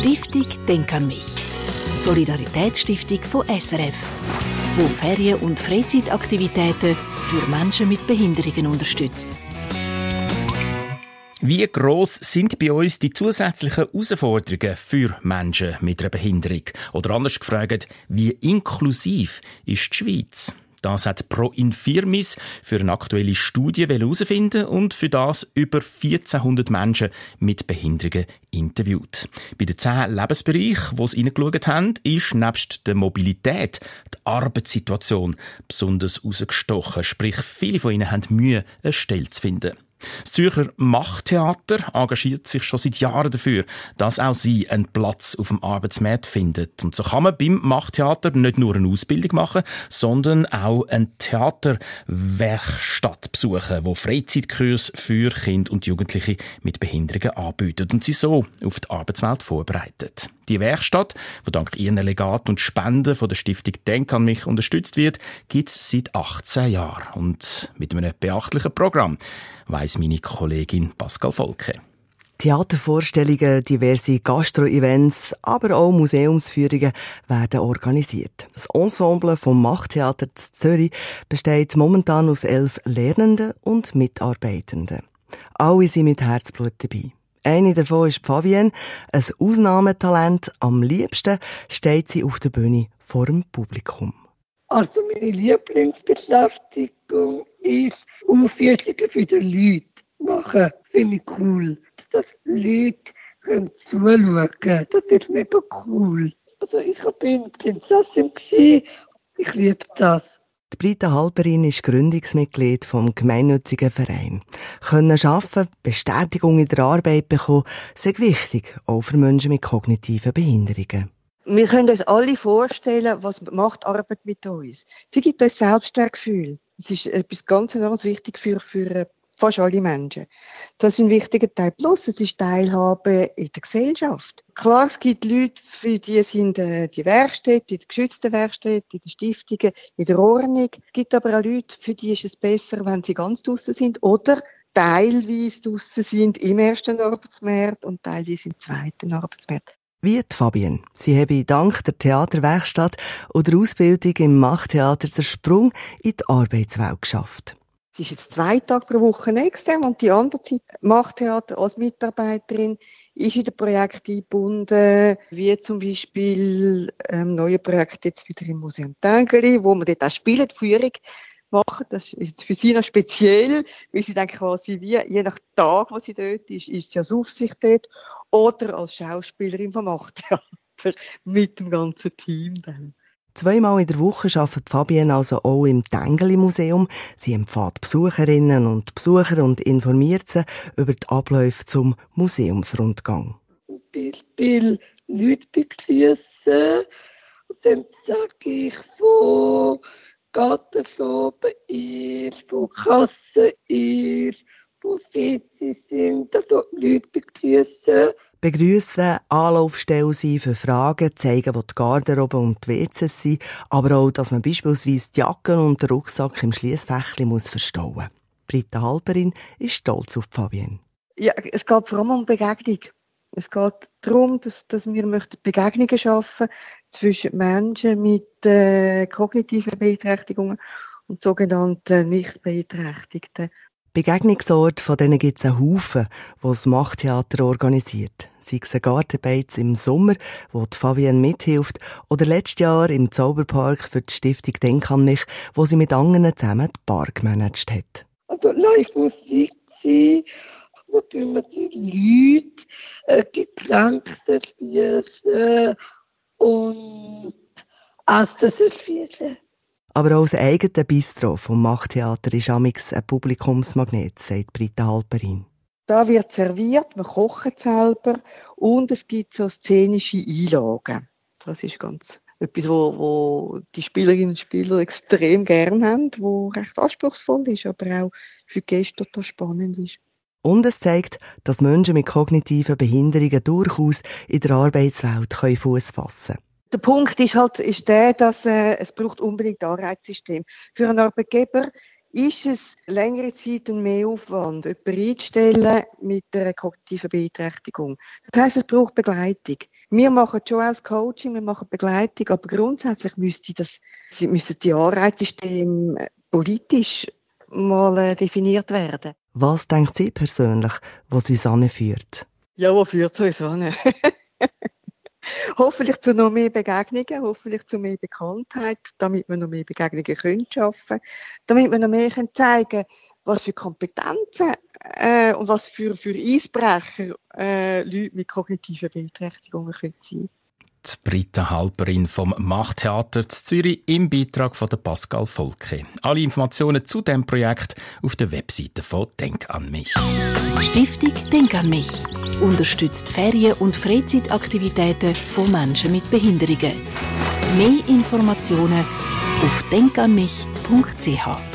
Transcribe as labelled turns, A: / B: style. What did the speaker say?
A: Stiftung Denk an mich. Solidaritätsstiftung von SRF, wo Ferien- und Freizeitaktivitäten für Menschen mit Behinderungen unterstützt.
B: Wie groß sind bei uns die zusätzlichen Herausforderungen für Menschen mit einer Behinderung? Oder anders gefragt, wie inklusiv ist die Schweiz? Das hat Pro Infirmis für eine aktuelle Studie herausfinden und für das über 1400 Menschen mit Behinderungen interviewt. Bei den zehn Lebensbereichen, die sie hineingeschaut haben, ist nebst der Mobilität die Arbeitssituation besonders herausgestochen. Sprich, viele von ihnen haben Mühe, eine Stelle zu finden. Das Zürcher Machttheater engagiert sich schon seit Jahren dafür, dass auch sie einen Platz auf dem Arbeitsmarkt findet. Und so kann man beim Machttheater nicht nur eine Ausbildung machen, sondern auch eine Theaterwerkstatt besuchen, wo Freizeitkurs für Kinder und Jugendliche mit Behinderungen anbietet und sie so auf die Arbeitswelt vorbereitet. Die Werkstatt, die dank ihren Legaten und Spenden von der Stiftung Denk an mich unterstützt wird, gibt es seit 18 Jahren und mit einem beachtlichen Programm weiss meine Kollegin Pascal Volke.
C: Theatervorstellungen, diverse Gastro-Events, aber auch Museumsführungen werden organisiert. Das Ensemble vom Machttheater Zürich besteht momentan aus elf Lernenden und Mitarbeitenden. Alle sind mit Herzblut dabei. Eine davon ist Fabienne, ein Ausnahmetalent. Am liebsten steht sie auf der Bühne vor dem Publikum.
D: Also meine Lieblingsbeschäftigung ist Aufführungen für die Leute machen. Finde ich cool. Dass Leute können zuschauen können. Das ist mega cool. Also ich bin Prinzessin. Ich liebe das.
C: Die Britta Halperin ist Gründungsmitglied vom gemeinnützigen Verein. Können arbeiten, Bestätigung in der Arbeit bekommen, sehr wichtig, auch für Menschen mit kognitiven Behinderungen.
E: Wir können uns alle vorstellen, was macht Arbeit mit uns. Sie gibt uns Selbstwertgefühl. Das ist etwas ganz enorm wichtig für, für fast alle Menschen. Das ist ein wichtiger Teil. Plus, es ist Teilhabe in der Gesellschaft. Klar, es gibt Leute, für die sind äh, die Werkstätte, die geschützten Werkstätten, in den Stiftungen, in der Ordnung. Es gibt aber auch Leute, für die ist es besser, wenn sie ganz draußen sind oder teilweise draußen sind im ersten Arbeitsmarkt und teilweise im zweiten Arbeitsmarkt.
C: Wie die Fabienne. Sie habe dank der Theaterwerkstatt oder Ausbildung im Machttheater den Sprung in die Arbeitswelt geschafft.
E: Sie ist jetzt zwei Tage pro Woche extern und die andere Zeit macht Theater als Mitarbeiterin, ist in den Projekten eingebunden, wie zum Beispiel ähm, neue Projekte jetzt wieder im Museum Tengeli, wo wir dort auch spielen, die Führung machen. Das ist jetzt für sie noch speziell, weil sie dann quasi wie, je nach Tag, wo sie dort ist, ist sie als Aufsicht dort oder als Schauspielerin vom Machttheater mit dem ganzen Team dann.
C: Zweimal in der Woche arbeitet Fabienne also auch im Tengeli Museum. Sie empfiehlt Besucherinnen und Besucher und informiert sie über die Abläufe zum Museumsrundgang.
D: Zum Beispiel Leute begrüßen. Und dann sage ich, wo Gartenfarbe ist, wo Kasse ist, wo sie sind, also Leute begrüßen
C: begrüßen, Anlaufstelle sein für Fragen, zeigen, wo die Garderobe und die WCs sind, aber auch, dass man beispielsweise die Jacke und den Rucksack im Schließfächli muss verstauen. Britta Halperin ist stolz auf Fabienne.
E: Ja, es geht vor allem um Begegnung. Es geht darum, dass, dass wir Begegnungen schaffen zwischen Menschen mit äh, kognitiven Beeinträchtigungen und sogenannten nicht beeinträchtigten.
C: Begegnungsorte, von denen gibt es einen Haufen, die das Machttheater organisiert. Sei es ein Gartenbeiz im Sommer, wo die Fabienne mithilft, oder letztes Jahr im Zauberpark für die Stiftung Denk an mich, wo sie mit anderen zusammen die Park gemanagt hat.
D: Also Live-Musik sein, wo wir die Leute äh, Getränke servieren und Essen servieren.
C: Aber auch das eigene Bistro vom Machttheater ist amix ein Publikumsmagnet, sagt Britta Halperin.
E: Da wird serviert, man kocht selber und es gibt so szenische Einlagen. Das ist ganz etwas, wo, wo die Spielerinnen und Spieler extrem gern haben, wo recht anspruchsvoll ist, aber auch für die Gäste total spannend ist.
C: Und es zeigt, dass Menschen mit kognitiven Behinderungen durchaus in der Arbeitswelt Fuß fassen können.
E: Der Punkt ist halt, ist der, dass äh, es braucht unbedingt ein Anreizsystem. Für einen Arbeitgeber ist es längere Zeit ein Mehraufwand, jemanden einzustellen mit einer kognitiven Beeinträchtigung. Das heisst, es braucht Begleitung. Wir machen schon auch das Coaching, wir machen Begleitung, aber grundsätzlich müsste das, müssen die Anreizsysteme politisch mal äh, definiert werden.
C: Was denkt Sie persönlich, was uns anführt?
E: Ja, wo führt es uns an? Hoffentlich zu noch mehr Begegnungen, hoffentlich zu mehr Bekanntheit, damit wir noch mehr Begegnungen können schaffen damit wir noch mehr können zeigen was für Kompetenzen äh, und was für, für Eisbrecher äh, Leute mit kognitiven Beeinträchtigungen können sein
B: die Britta Halperin vom Machttheater zu Zürich im Beitrag von der Pascal Volke. Alle Informationen zu dem Projekt auf der Webseite von Denk an mich.
A: Stiftung Denk an mich unterstützt Ferien- und Freizeitaktivitäten von Menschen mit Behinderungen. Mehr Informationen auf denkanmich.ch.